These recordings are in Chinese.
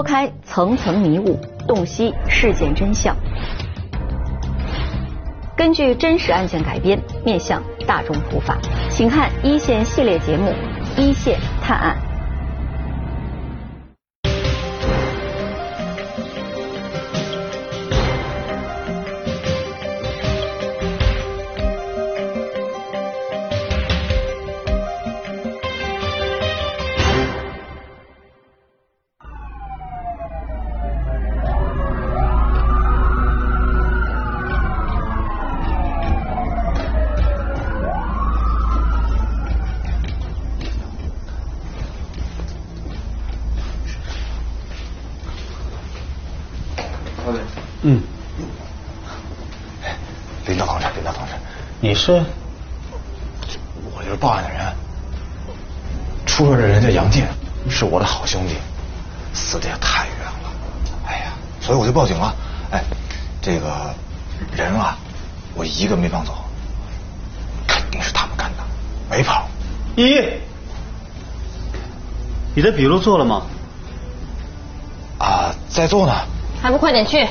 拨开层层迷雾，洞悉事件真相。根据真实案件改编，面向大众普法，请看一线系列节目《一线探案》。是？我就是报案的人。出事的人叫杨建，是我的好兄弟，死的也太冤了。哎呀，所以我就报警了。哎，这个人啊，我一个没放走，肯定是他们干的，没跑。依依，你的笔录做了吗？啊，在做呢。还不快点去！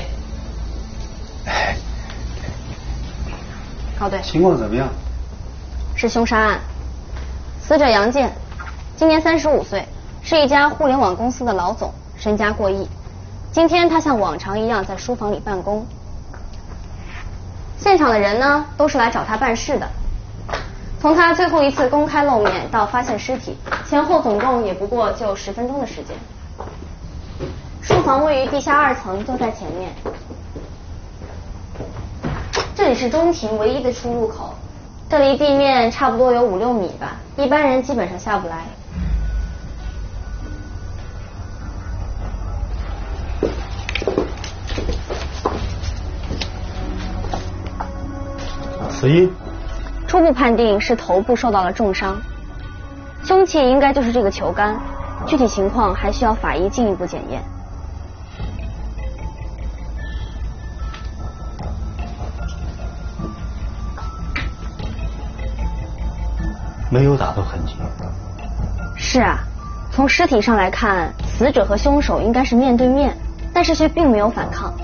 高队，情况怎么样？是凶杀案，死者杨建，今年三十五岁，是一家互联网公司的老总，身家过亿。今天他像往常一样在书房里办公。现场的人呢，都是来找他办事的。从他最后一次公开露面到发现尸体，前后总共也不过就十分钟的时间。书房位于地下二层，就在前面。这里是中庭唯一的出入口，这离地面差不多有五六米吧，一般人基本上下不来。死因？初步判定是头部受到了重伤，凶器应该就是这个球杆，具体情况还需要法医进一步检验。没有打斗痕迹。是啊，从尸体上来看，死者和凶手应该是面对面，但是却并没有反抗。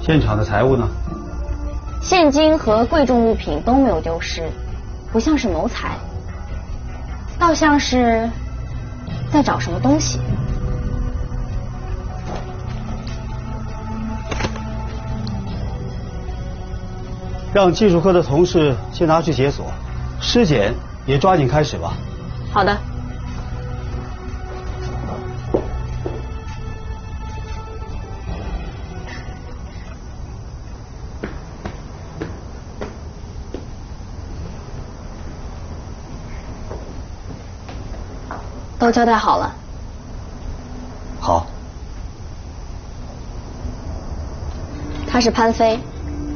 现场的财物呢？现金和贵重物品都没有丢失，不像是谋财，倒像是在找什么东西。让技术科的同事先拿去解锁，尸检也抓紧开始吧。好的。都交代好了。好。他是潘飞。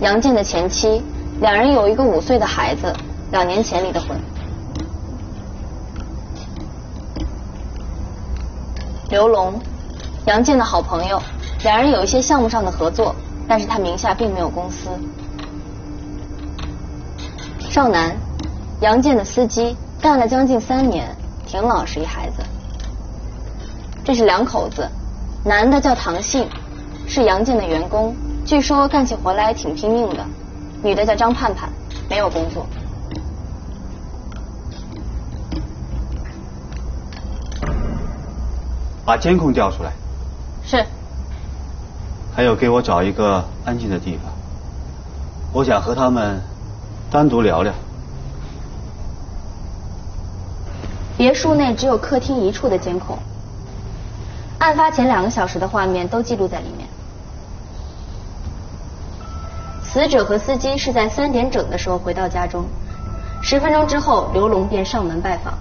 杨建的前妻，两人有一个五岁的孩子，两年前离的婚。刘龙，杨建的好朋友，两人有一些项目上的合作，但是他名下并没有公司。少南，杨建的司机，干了将近三年，挺老实一孩子。这是两口子，男的叫唐信，是杨建的员工。据说干起活来挺拼命的，女的叫张盼盼，没有工作。把监控调出来。是。还有，给我找一个安静的地方，我想和他们单独聊聊。别墅内只有客厅一处的监控，案发前两个小时的画面都记录在里面。死者和司机是在三点整的时候回到家中，十分钟之后，刘龙便上门拜访。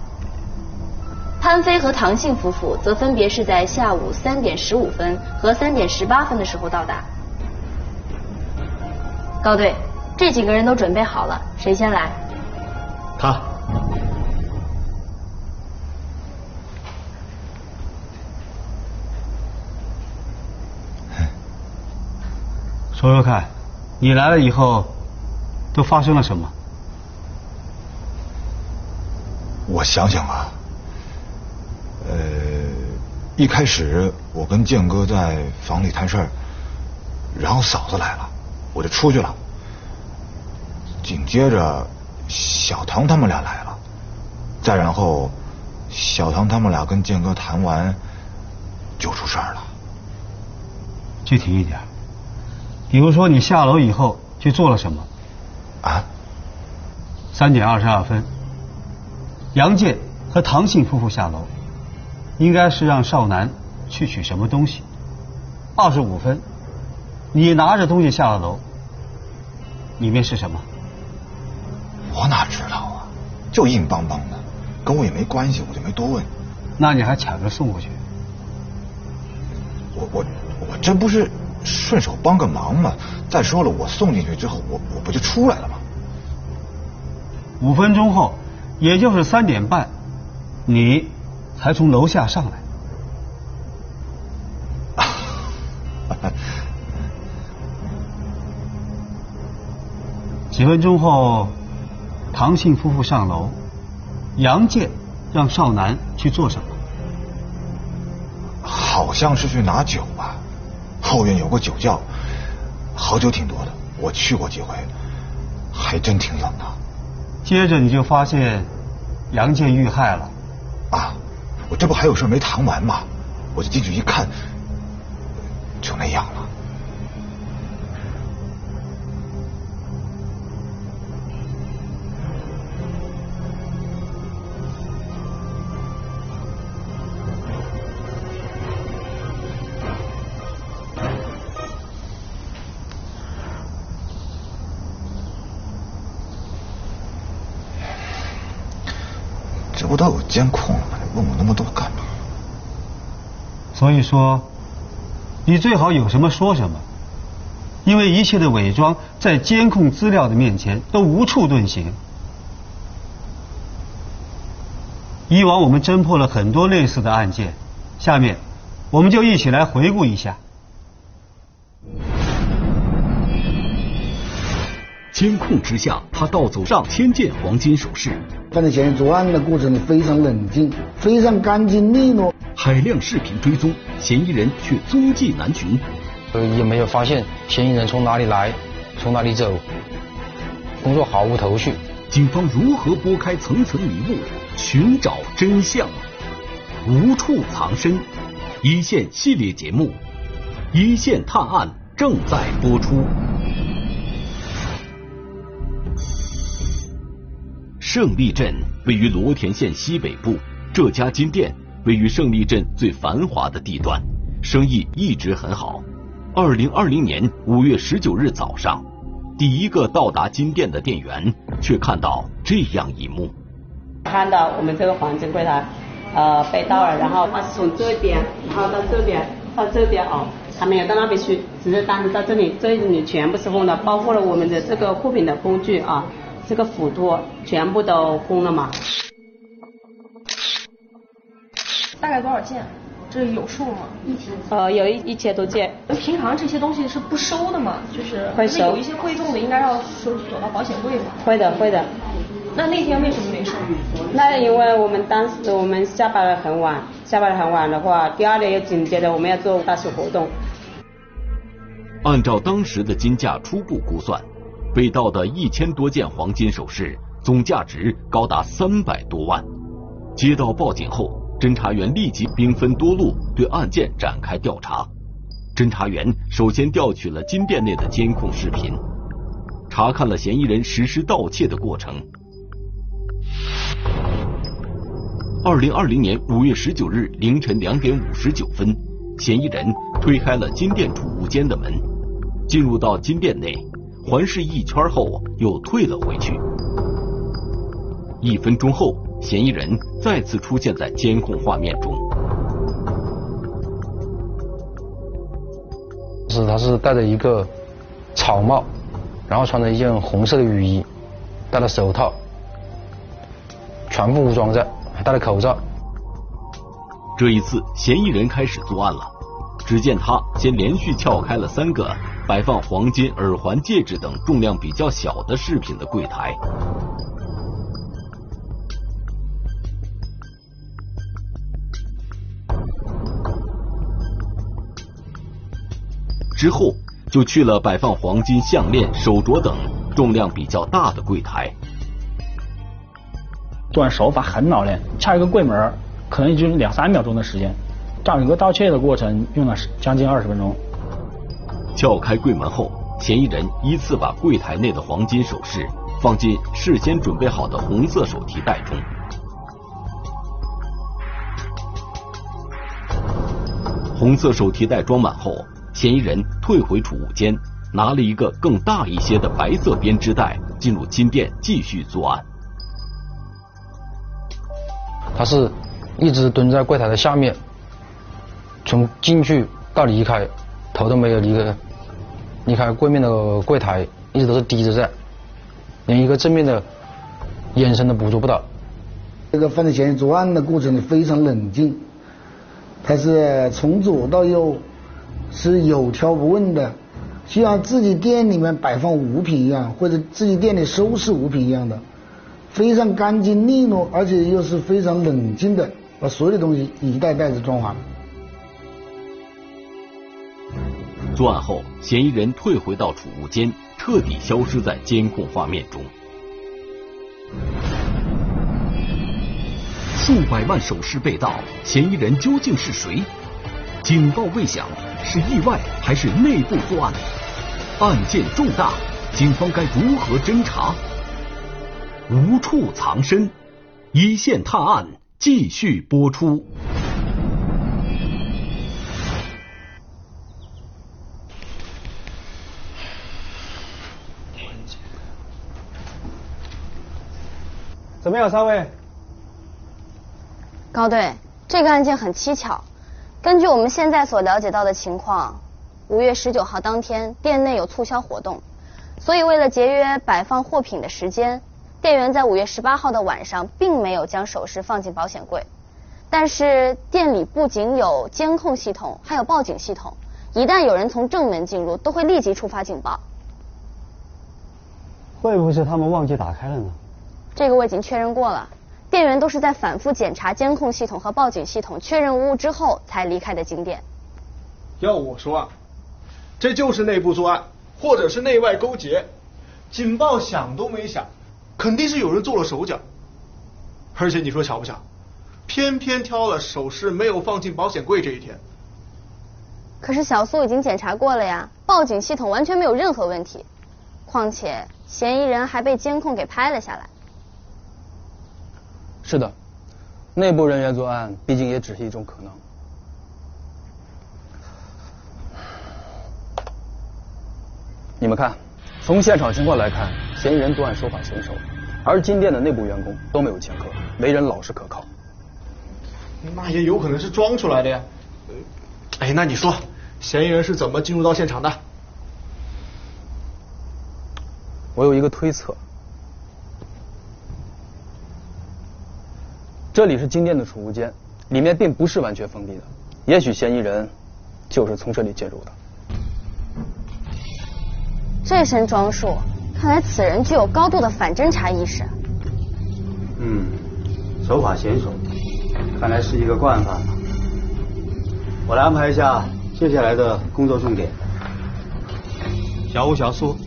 潘飞和唐信夫妇则分别是在下午三点十五分和三点十八分的时候到达。高队，这几个人都准备好了，谁先来？他。说说看。你来了以后，都发生了什么？我想想啊，呃，一开始我跟建哥在房里谈事儿，然后嫂子来了，我就出去了。紧接着，小唐他们俩来了，再然后，小唐他们俩跟建哥谈完，就出事儿了。具体一点，比如说你下楼以后去做了什么？啊？三点二十二分，杨建和唐姓夫妇下楼，应该是让少南去取什么东西。二十五分，你拿着东西下了楼，里面是什么？我哪知道啊？就硬邦邦的，跟我也没关系，我就没多问。那你还抢着送过去？我我我这不是顺手帮个忙嘛？再说了，我送进去之后，我我不就出来了吗？五分钟后，也就是三点半，你才从楼下上来。几分钟后，唐信夫妇上楼，杨建让少南去做什么？好像是去拿酒吧，后院有个酒窖，好酒挺多的，我去过几回，还真挺冷的。接着你就发现杨建遇害了。啊，我这不还有事没谈完吗？我就进去一看，就那样了。所以说，你最好有什么说什么，因为一切的伪装在监控资料的面前都无处遁形。以往我们侦破了很多类似的案件，下面我们就一起来回顾一下。监控之下，他盗走上千件黄金首饰。犯罪嫌疑人作案的过程呢，非常冷静，非常干净利落。海量视频追踪，嫌疑人却踪迹难寻。呃，也没有发现嫌疑人从哪里来，从哪里走，工作毫无头绪。警方如何拨开层层迷雾，寻找真相？无处藏身，一线系列节目《一线探案》正在播出。胜利镇位于罗田县西北部，这家金店位于胜利镇最繁华的地段，生意一直很好。二零二零年五月十九日早上，第一个到达金店的店员却看到这样一幕：看到我们这个黄金柜台，呃，被盗了，然后他是从这边，然后到这边，到这边哦，他没有到那边去，只是单子到这里，这里全部是封的，包括了我们的这个货品的工具啊。这个斧托全部都封了嘛？大概多少件？这有数吗？一千。呃，有一一千多件。平常这些东西是不收的嘛？就是会收。有一些贵重的应该要收锁到保险柜嘛？会的，会的。那那天为什么没收？那因为我们当时我们下班了很晚，下班了很晚的话，第二天又紧接着我们要做大型活动。按照当时的金价初步估算。被盗的一千多件黄金首饰，总价值高达三百多万。接到报警后，侦查员立即兵分多路对案件展开调查。侦查员首先调取了金店内的监控视频，查看了嫌疑人实施盗窃的过程。二零二零年五月十九日凌晨两点五十九分，嫌疑人推开了金店储物间的门，进入到金店内。环视一圈后，又退了回去。一分钟后，嫌疑人再次出现在监控画面中。是，他是戴着一个草帽，然后穿着一件红色的雨衣，戴了手套，全副武装着，还戴了口罩。这一次，嫌疑人开始作案了。只见他先连续撬开了三个。摆放黄金耳环、戒指等重量比较小的饰品的柜台，之后，就去了摆放黄金项链、手镯等重量比较大的柜台。作案手法很老练，撬一个柜门可能也就两三秒钟的时间，整个盗窃的过程用了将近二十分钟。撬开柜门后，嫌疑人依次把柜台内的黄金首饰放进事先准备好的红色手提袋中。红色手提袋装满后，嫌疑人退回储物间，拿了一个更大一些的白色编织袋，进入金店继续作案。他是一直蹲在柜台的下面，从进去到离开，头都没有离开，离开柜面的柜台，一直都是低着在，连一个正面的眼神都捕捉不到。这个犯罪嫌疑人作案的过程呢非常冷静，他是从左到右是有条不紊的，就像自己店里面摆放物品一样，或者自己店里收拾物品一样的。非常干净利落，而且又是非常冷静的，把所有的东西一袋袋子装完。作案后，嫌疑人退回到储物间，彻底消失在监控画面中。数百万首饰被盗，嫌疑人究竟是谁？警报未响，是意外还是内部作案？案件重大，警方该如何侦查？无处藏身，一线探案继续播出。怎么样，三位？高队，这个案件很蹊跷。根据我们现在所了解到的情况，五月十九号当天店内有促销活动，所以为了节约摆放货品的时间。店员在五月十八号的晚上并没有将首饰放进保险柜，但是店里不仅有监控系统，还有报警系统，一旦有人从正门进入，都会立即触发警报。会不会是他们忘记打开了呢？这个我已经确认过了，店员都是在反复检查监控系统和报警系统，确认无误之后才离开的景点。要我说啊，这就是内部作案，或者是内外勾结，警报响都没响。肯定是有人做了手脚，而且你说巧不巧，偏偏挑了首饰没有放进保险柜这一天。可是小苏已经检查过了呀，报警系统完全没有任何问题，况且嫌疑人还被监控给拍了下来。是的，内部人员作案，毕竟也只是一种可能。你们看，从现场情况来看，嫌疑人作案手法娴熟。而金店的内部员工都没有前科，为人老实可靠。那也有可能是装出来的呀。哎，那你说，嫌疑人是怎么进入到现场的？我有一个推测，这里是金店的储物间，里面并不是完全封闭的，也许嫌疑人就是从这里进入的。这身装束。看来此人具有高度的反侦查意识。嗯，手法娴熟，看来是一个惯犯。我来安排一下接下来的工作重点。小吴、小苏，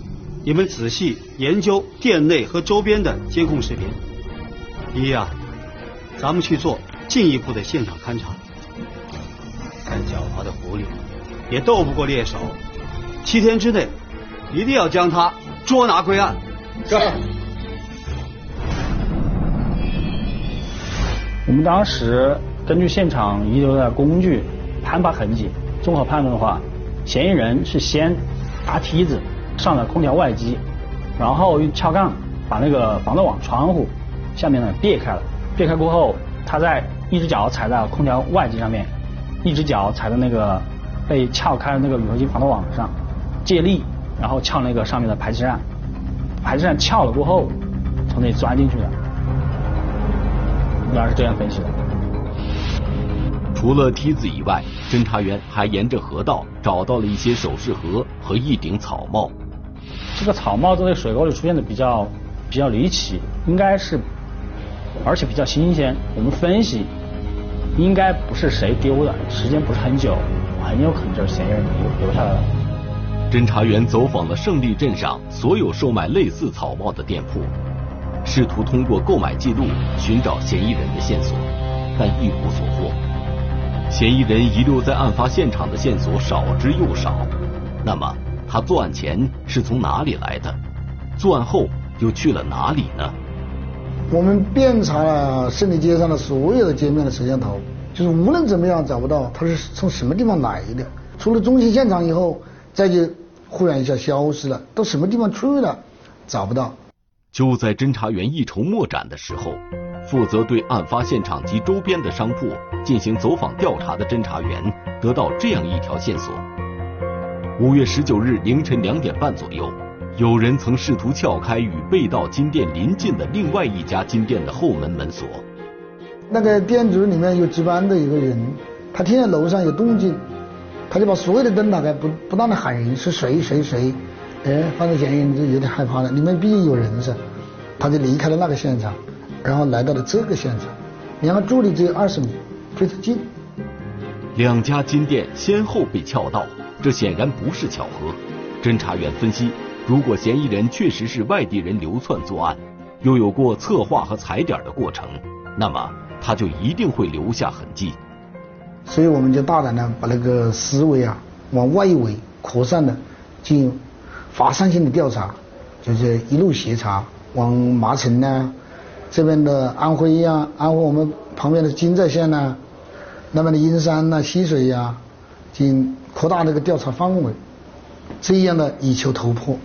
你们仔细研究店内和周边的监控视频。一啊，咱们去做进一步的现场勘查。再狡猾的狐狸也斗不过猎手，七天之内一定要将他。捉拿归案。是。我们当时根据现场遗留的工具、攀爬痕迹，综合判断的话，嫌疑人是先搭梯子上了空调外机，然后用撬杠把那个防盗网窗户下面呢裂开了。别开过后，他在一只脚踩在空调外机上面，一只脚踩在那个被撬开的那个铝合金防盗网上，借力。然后撬那个上面的排气扇，排气扇撬了过后，从那里钻进去的，原来是这样分析的。除了梯子以外，侦查员还沿着河道找到了一些首饰盒和一顶草帽。这个草帽在水沟里出现的比较比较离奇，应该是，而且比较新鲜。我们分析，应该不是谁丢的，时间不是很久，很有可能就是嫌疑人留留下来的。侦查员走访了胜利镇上所有售卖类似草帽的店铺，试图通过购买记录寻找嫌疑人的线索，但一无所获。嫌疑人遗留在案发现场的线索少之又少，那么他作案前是从哪里来的？作案后又去了哪里呢？我们遍查了胜利街上的所有的街面的摄像头，就是无论怎么样找不到他是从什么地方来的。出了中心现场以后，再就忽然一下消失了，到什么地方去了，找不到。就在侦查员一筹莫展的时候，负责对案发现场及周边的商铺进行走访调查的侦查员得到这样一条线索：五月十九日凌晨两点半左右。有人曾试图撬开与被盗金店邻近的另外一家金店的后门门锁。那个店主里面有值班的一个人，他听见楼上有动静，他就把所有的灯打开，不不断的喊人，是谁谁谁？哎，犯罪嫌疑人就有点害怕了，里面毕竟有人噻，他就离开了那个现场，然后来到了这个现场，两个距离只有二十米，非常近。两家金店先后被撬盗，这显然不是巧合。侦查员分析。如果嫌疑人确实是外地人流窜作案，又有过策划和踩点的过程，那么他就一定会留下痕迹。所以我们就大胆的把那个思维啊往外围扩散的进行发散性的调查，就是一路协查，往麻城呢这边的安徽呀，安徽我们旁边的金寨县呢，那边的阴山呐、溪水呀，进行扩大那个调查范围，这样的以求突破。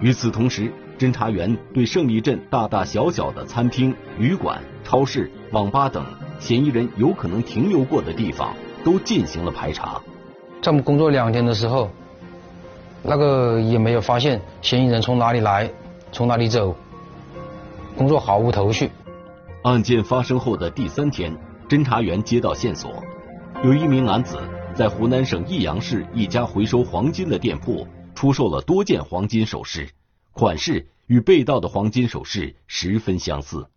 与此同时，侦查员对胜利镇大大小小的餐厅、旅馆、超市、网吧等嫌疑人有可能停留过的地方都进行了排查。在我们工作两天的时候，那个也没有发现嫌疑人从哪里来，从哪里走，工作毫无头绪。案件发生后的第三天，侦查员接到线索，有一名男子在湖南省益阳市一家回收黄金的店铺。出售了多件黄金首饰，款式与被盗的黄金首饰十分相似。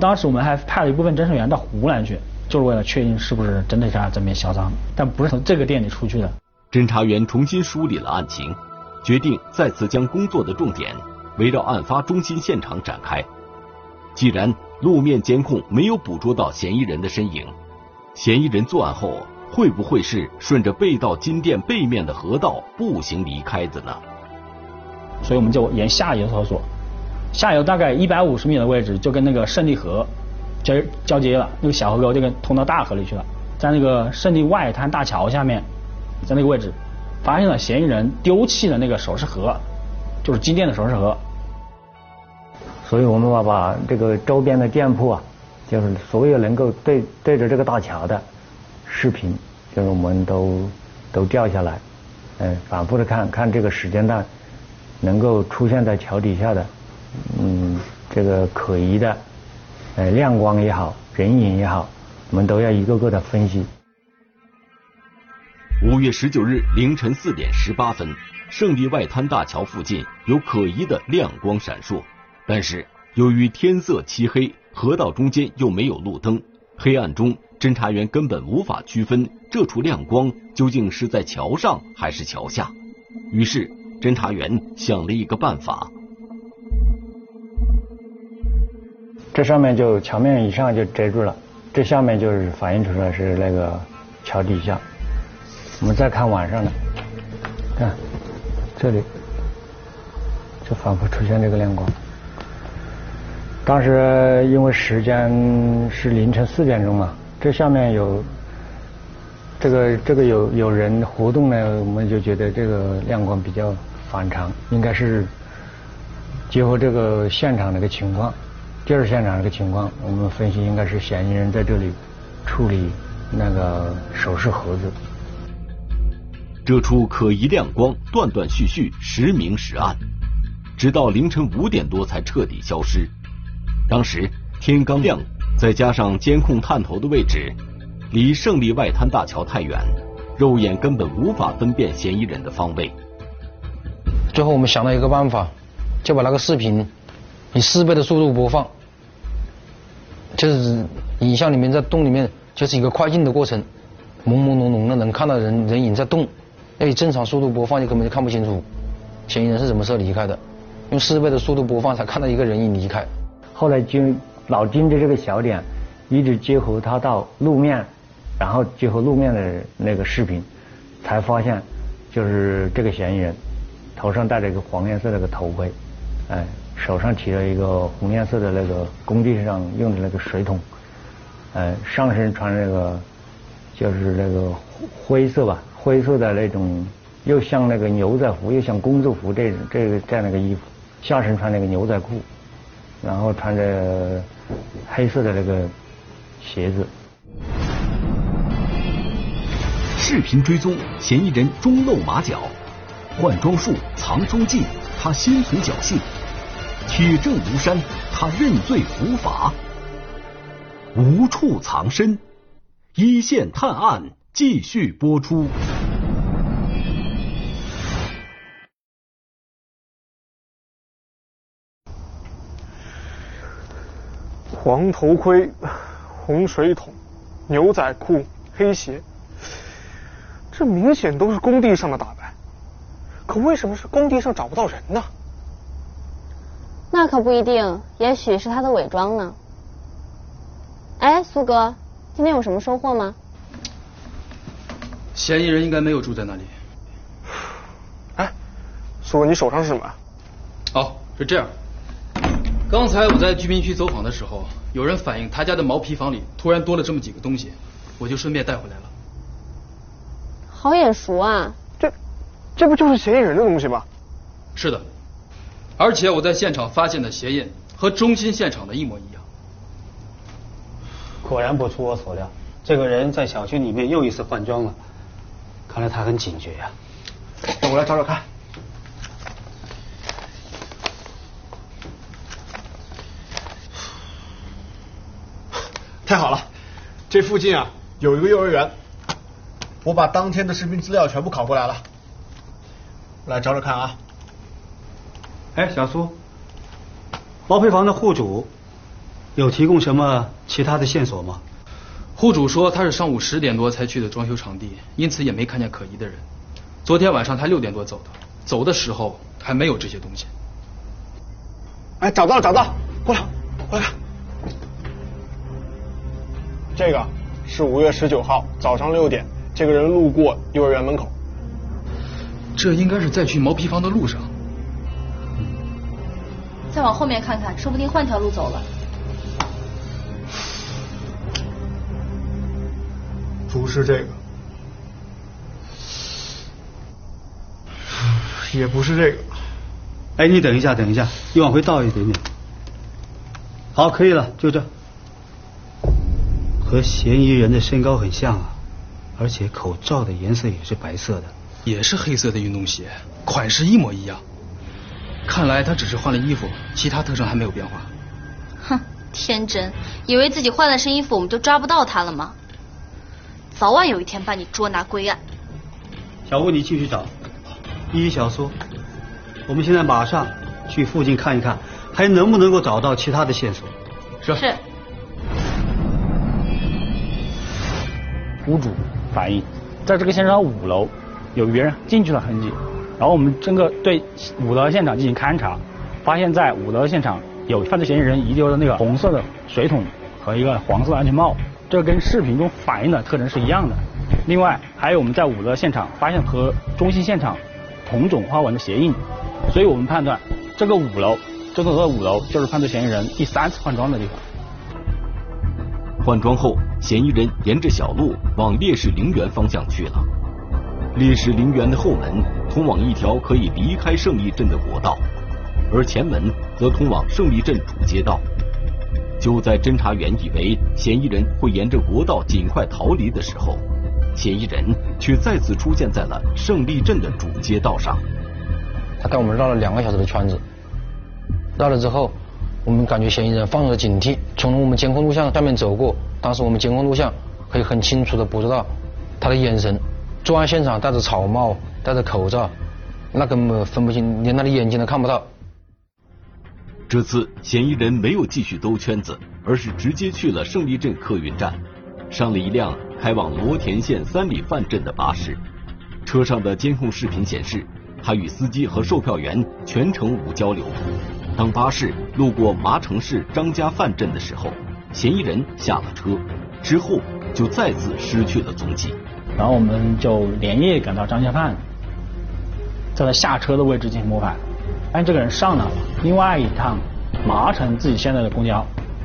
当时我们还派了一部分侦查员到湖南去，就是为了确定是不是真的是这边销赃，但不是从这个店里出去的。侦查员重新梳理了案情，决定再次将工作的重点围绕案发中心现场展开。既然路面监控没有捕捉到嫌疑人的身影，嫌疑人作案后。会不会是顺着被盗金店背面的河道步行离开的呢？所以我们就沿下游搜索，下游大概一百五十米的位置就跟那个胜利河交交接了，那个小河沟就跟通到大河里去了，在那个胜利外滩大桥下面，在那个位置发现了嫌疑人丢弃的那个首饰盒，就是金店的首饰盒。所以我们要把这个周边的店铺啊，就是所有能够对对着这个大桥的。视频就是我们都都调下来，嗯，反复的看看这个时间段能够出现在桥底下的，嗯，这个可疑的，呃，亮光也好，人影也好，我们都要一个个的分析。五月十九日凌晨四点十八分，胜利外滩大桥附近有可疑的亮光闪烁，但是由于天色漆黑，河道中间又没有路灯，黑暗中。侦查员根本无法区分这处亮光究竟是在桥上还是桥下，于是侦查员想了一个办法。这上面就桥面以上就遮住了，这下面就是反映出来是那个桥底下。我们再看晚上的，看这里就反复出现这个亮光。当时因为时间是凌晨四点钟嘛。这下面有这个这个有有人活动呢，我们就觉得这个亮光比较反常，应该是结合这个现场的一个情况，第二现场这个情况，我们分析应该是嫌疑人在这里处理那个首饰盒子。这处可疑亮光断断续续，时明时暗，直到凌晨五点多才彻底消失。当时天刚亮。再加上监控探头的位置离胜利外滩大桥太远，肉眼根本无法分辨嫌疑人的方位。最后我们想到一个办法，就把那个视频以四倍的速度播放，就是影像里面在洞里面就是一个快进的过程，朦朦胧胧的能看到人人影在动，哎，正常速度播放你根本就看不清楚嫌疑人是什么时候离开的，用四倍的速度播放才看到一个人影离开。后来就老金的这个小点，一直结合他到路面，然后结合路面的那个视频，才发现就是这个嫌疑人头上戴着一个黄颜色的个头盔，哎，手上提了一个红颜色的那个工地上用的那个水桶，呃，上身穿那个就是那个灰色吧，灰色的那种，又像那个牛仔服，又像工作服这这个这样的一个衣服，下身穿那个牛仔裤。然后穿着黑色的那个鞋子。视频追踪嫌疑人中露马脚，换装术藏踪迹，他心存侥幸；铁证如山，他认罪伏法，无处藏身。一线探案继续播出。黄头盔、红水桶、牛仔裤、黑鞋，这明显都是工地上的打扮。可为什么是工地上找不到人呢？那可不一定，也许是他的伪装呢。哎，苏哥，今天有什么收获吗？嫌疑人应该没有住在那里。哎，苏哥，你手上是什么？哦，是这样。刚才我在居民区走访的时候，有人反映他家的毛坯房里突然多了这么几个东西，我就顺便带回来了。好眼熟啊！这，这不就是嫌疑人的东西吗？是的，而且我在现场发现的鞋印和中心现场的一模一样。果然不出我所料，这个人在小区里面又一次换装了，看来他很警觉呀。那我来找找看。太好了，这附近啊有一个幼儿园，我把当天的视频资料全部拷过来了，来找找看啊。哎，小苏，毛坯房的户主有提供什么其他的线索吗？户主说他是上午十点多才去的装修场地，因此也没看见可疑的人。昨天晚上他六点多走的，走的时候还没有这些东西。哎，找到了，找到了，过来，过来看。这个是五月十九号早上六点，这个人路过幼儿园门口。这应该是在去毛坯房的路上。再往后面看看，说不定换条路走了。不是这个，也不是这个。哎，你等一下，等一下，你往回倒一点点。好，可以了，就这。和嫌疑人的身高很像啊，而且口罩的颜色也是白色的，也是黑色的运动鞋，款式一模一样。看来他只是换了衣服，其他特征还没有变化。哼，天真，以为自己换了身衣服我们就抓不到他了吗？早晚有一天把你捉拿归案。小吴，你继续找。依小苏，我们现在马上去附近看一看，还能不能够找到其他的线索。是。是。屋主反映，在这个现场五楼有别人进去的痕迹，然后我们整个对五楼现场进行勘查，发现在五楼现场有犯罪嫌疑人遗留的那个红色的水桶和一个黄色的安全帽，这跟视频中反映的特征是一样的。另外，还有我们在五楼现场发现和中心现场同种花纹的鞋印，所以我们判断这个五楼，这个五楼就是犯罪嫌疑人第三次换装的地方。换装后，嫌疑人沿着小路往烈士陵园方向去了。烈士陵园的后门通往一条可以离开胜利镇的国道，而前门则通往胜利镇主街道。就在侦查员以为嫌疑人会沿着国道尽快逃离的时候，嫌疑人却再次出现在了胜利镇的主街道上。他带我们绕了两个小时的圈子，绕了之后。我们感觉嫌疑人放松了警惕，从我们监控录像下面走过。当时我们监控录像可以很清楚的捕捉到他的眼神。作案现场戴着草帽，戴着口罩，那根本分不清，连他的眼睛都看不到。这次嫌疑人没有继续兜圈子，而是直接去了胜利镇客运站，上了一辆开往罗田县三里范镇的巴士。车上的监控视频显示，他与司机和售票员全程无交流。当巴士路过麻城市张家范镇的时候，嫌疑人下了车，之后就再次失去了踪迹。然后我们就连夜赶到张家范，在他下车的位置进行摸排，发现这个人上了另外一趟麻城自己现在的公交，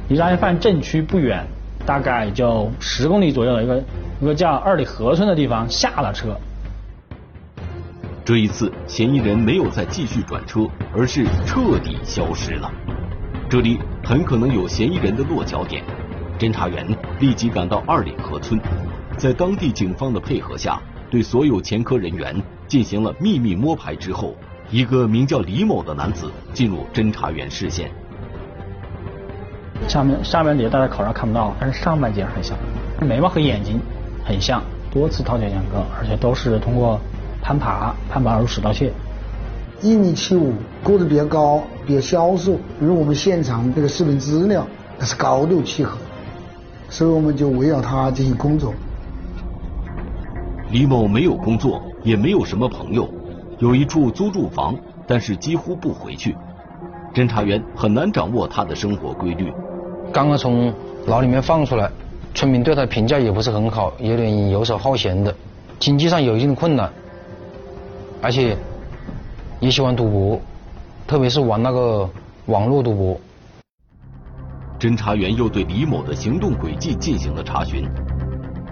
离张家范镇区不远，大概就十公里左右的一个一个叫二里河村的地方下了车。这一次，嫌疑人没有再继续转车，而是彻底消失了。这里很可能有嫌疑人的落脚点。侦查员立即赶到二里河村，在当地警方的配合下，对所有前科人员进行了秘密摸排之后，一个名叫李某的男子进入侦查员视线。下面下半截戴在口罩看不到，但是上半截很像，眉毛和眼睛很像，多次掏血前科，而且都是通过。攀爬，攀爬入室盗窃。一米七五，个子比较高，比较消瘦，与我们现场这个视频资料那是高度契合，所以我们就围绕他进行工作。李某没有工作，也没有什么朋友，有一处租住房，但是几乎不回去。侦查员很难掌握他的生活规律。刚刚从牢里面放出来，村民对他评价也不是很好，有点游手好闲的，经济上有一定的困难。而且也喜欢赌博，特别是玩那个网络赌博。侦查员又对李某的行动轨迹进行了查询，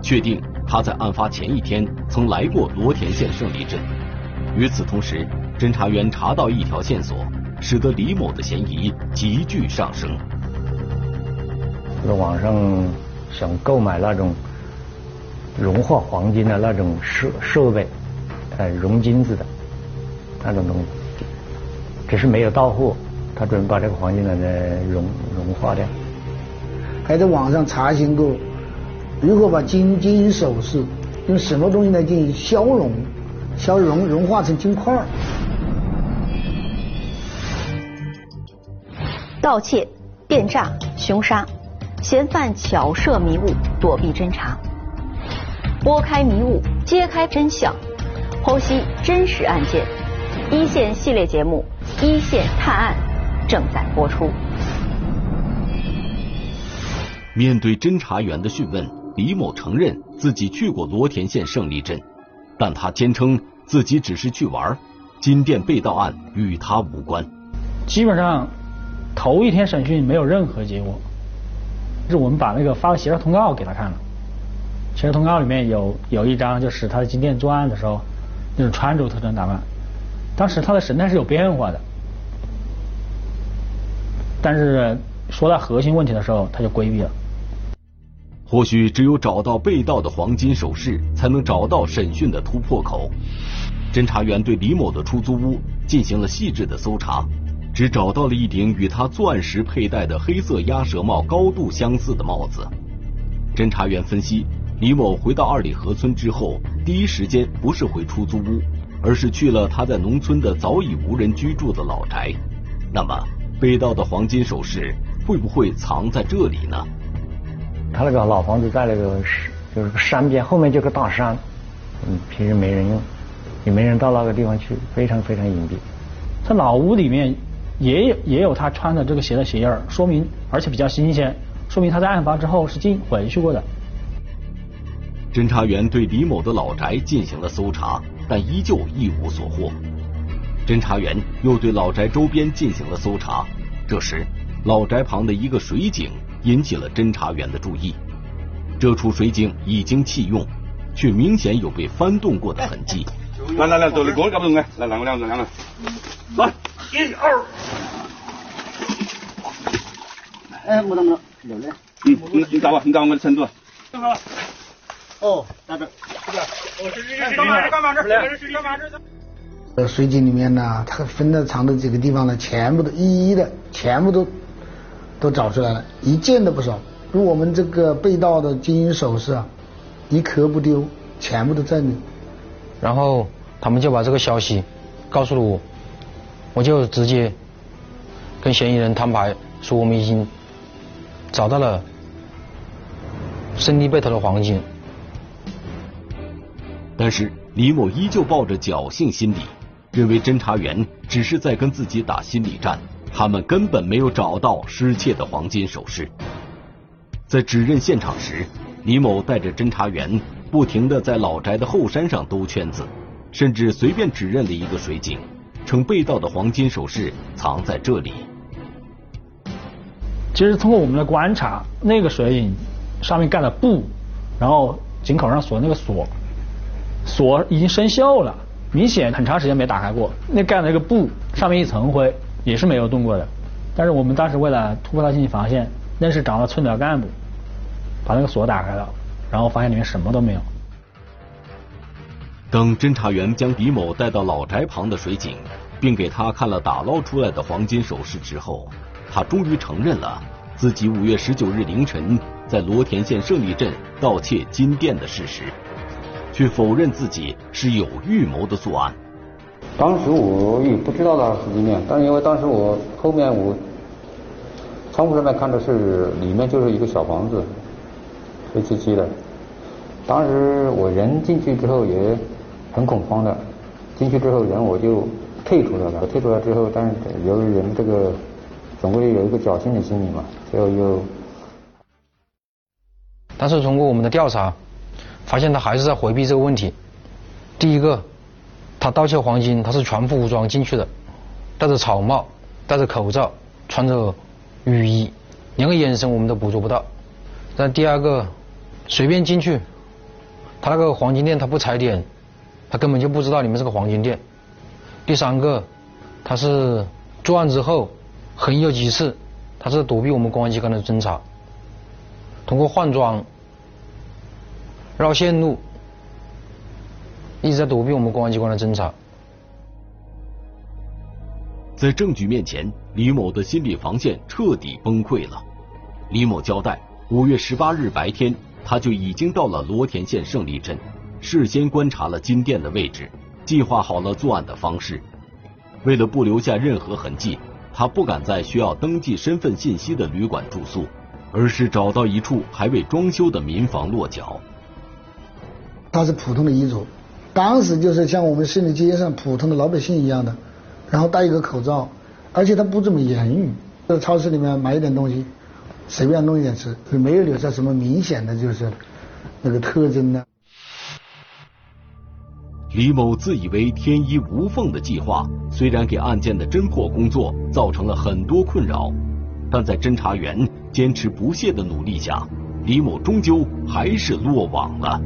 确定他在案发前一天曾来过罗田县胜利镇。与此同时，侦查员查到一条线索，使得李某的嫌疑急剧上升。在网上想购买那种融化黄金的那种设设备。呃，熔金子的那种东西，只是没有到货，他准备把这个黄金呢融融化掉。还在网上查询过如何把金金银首饰用什么东西来进行消融、消融融化成金块儿。盗窃、电诈、凶杀，嫌犯巧设迷雾，躲避侦查，拨开迷雾，揭开真相。剖析真实案件，一线系列节目《一线探案》正在播出。面对侦查员的讯问，李某承认自己去过罗田县胜利镇，但他坚称自己只是去玩，金店被盗案与他无关。基本上头一天审讯没有任何结果，是我们把那个发了协调通告给他看了，协调通告里面有有一张就是他在金店作案的时候。那种穿着特征打扮，当时他的神态是有变化的，但是说到核心问题的时候，他就规避了。或许只有找到被盗的黄金首饰，才能找到审讯的突破口。侦查员对李某的出租屋进行了细致的搜查，只找到了一顶与他作案时佩戴的黑色鸭舌帽高度相似的帽子。侦查员分析。李某回到二里河村之后，第一时间不是回出租屋，而是去了他在农村的早已无人居住的老宅。那么，被盗的黄金首饰会不会藏在这里呢？他那个老房子在那个，就是个山边，后面就个大山，嗯，平时没人用，也没人到那个地方去，非常非常隐蔽。他老屋里面也有也有他穿的这个鞋的鞋印儿，说明而且比较新鲜，说明他在案发之后是进回去过的。侦查员对李某的老宅进行了搜查，但依旧一无所获。侦查员又对老宅周边进行了搜查，这时老宅旁的一个水井引起了侦查员的注意。这处水井已经弃用，却明显有被翻动过的痕迹。来来来，走你过来搞不动哎！来来，我两个两个，来一二。哎，没得没得，有嘞。嗯，你你找吧，你找我的程度。哦，在这，这边。我是是是干嘛？干嘛这？这是干嘛这？呃，水井里面呢，它分的藏的几个地方呢，全部都一一的，全部都都找出来了，一件都不少。如我们这个被盗的金银首饰啊，一颗不丢，全部都在里。然后他们就把这个消息告诉了我，我就直接跟嫌疑人摊牌，说我们已经找到了胜利被偷的黄金。但是李某依旧抱着侥幸心理，认为侦查员只是在跟自己打心理战，他们根本没有找到失窃的黄金首饰。在指认现场时，李某带着侦查员不停的在老宅的后山上兜圈子，甚至随便指认了一个水井，称被盗的黄金首饰藏在这里。其实通过我们的观察，那个水井上面盖了布，然后井口上锁那个锁，锁已经生锈了，明显很长时间没打开过。那盖的那个布上面一层灰，也是没有动过的。但是我们当时为了突破他进去发现，那是找了村里干部，把那个锁打开了，然后发现里面什么都没有。等侦查员将李某带到老宅旁的水井，并给他看了打捞出来的黄金首饰之后。他终于承认了自己五月十九日凌晨在罗田县胜利镇盗窃金店的事实，却否认自己是有预谋的作案。当时我也不知道他是金店，但是因为当时我后面我窗户上面看的是里面就是一个小房子，黑漆漆的。当时我人进去之后也很恐慌的，进去之后人我就退出来了。退出来之后，但是由于人这个。总归有一个侥幸的心理嘛，最后又。但是通过我们的调查，发现他还是在回避这个问题。第一个，他盗窃黄金，他是全副武装进去的，戴着草帽，戴着口罩，穿着雨衣，连个眼神我们都捕捉不到。但第二个，随便进去，他那个黄金店他不踩点，他根本就不知道里面是个黄金店。第三个，他是作案之后。很有几次，他是躲避我们公安机关的侦查，通过换装、绕线路，一直在躲避我们公安机关的侦查。在证据面前，李某的心理防线彻底崩溃了。李某交代，五月十八日白天，他就已经到了罗田县胜利镇，事先观察了金店的位置，计划好了作案的方式。为了不留下任何痕迹。他不敢在需要登记身份信息的旅馆住宿，而是找到一处还未装修的民房落脚。他是普通的衣着，当时就是像我们胜利街上普通的老百姓一样的，然后戴一个口罩，而且他不怎么言语，在超市里面买一点东西，随便弄一点吃，没有留下什么明显的就是那个特征呢。李某自以为天衣无缝的计划，虽然给案件的侦破工作造成了很多困扰，但在侦查员坚持不懈的努力下，李某终究还是落网了。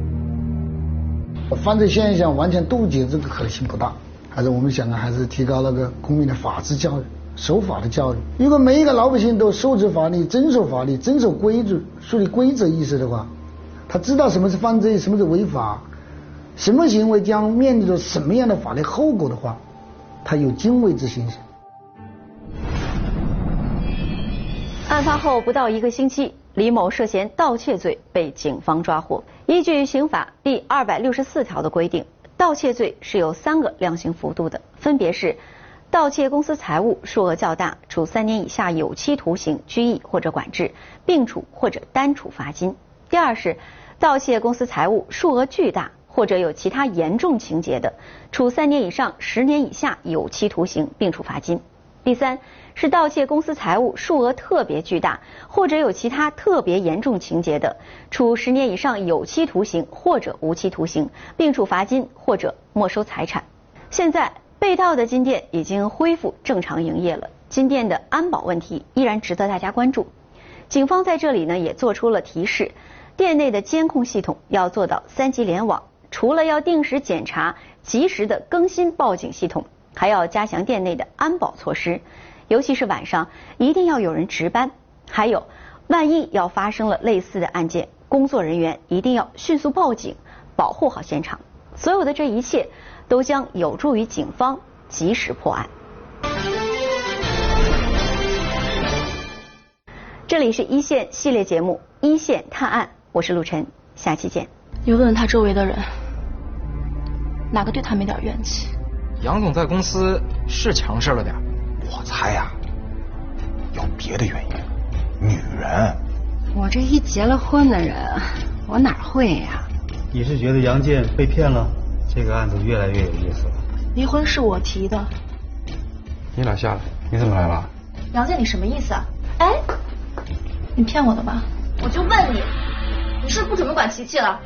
犯罪现象完全杜绝这个可能性不大，还是我们想啊，还是提高那个公民的法治教育、守法的教育。如果每一个老百姓都守着法律、遵守法律、遵守规矩、树立规则意识的话，他知道什么是犯罪，什么是违法。什么行为将面临着什么样的法律后果的话，他有敬畏之心。案发后不到一个星期，李某涉嫌盗窃罪被警方抓获。依据刑法第二百六十四条的规定，盗窃罪是有三个量刑幅度的，分别是：盗窃公司财物数额较大，处三年以下有期徒刑、拘役或者管制，并处或者单处罚金；第二是盗窃公司财物数额巨大。或者有其他严重情节的，处三年以上十年以下有期徒刑，并处罚金。第三是盗窃公司财物数额特别巨大，或者有其他特别严重情节的，处十年以上有期徒刑或者无期徒刑，并处罚金或者没收财产。现在被盗的金店已经恢复正常营业了，金店的安保问题依然值得大家关注。警方在这里呢也做出了提示，店内的监控系统要做到三级联网。除了要定时检查、及时的更新报警系统，还要加强店内的安保措施，尤其是晚上一定要有人值班。还有，万一要发生了类似的案件，工作人员一定要迅速报警，保护好现场。所有的这一切都将有助于警方及时破案。这里是一线系列节目《一线探案》，我是陆晨，下期见。你问问他周围的人，哪个对他没点怨气？杨总在公司是强势了点，我猜呀，有别的原因。女人，我这一结了婚的人，我哪会呀？你是觉得杨建被骗了？这个案子越来越有意思了。离婚是我提的。你俩下来，你怎么来了？杨建，你什么意思啊？哎，你骗我的吧？我就问你，你是不是不准备管琪琪了？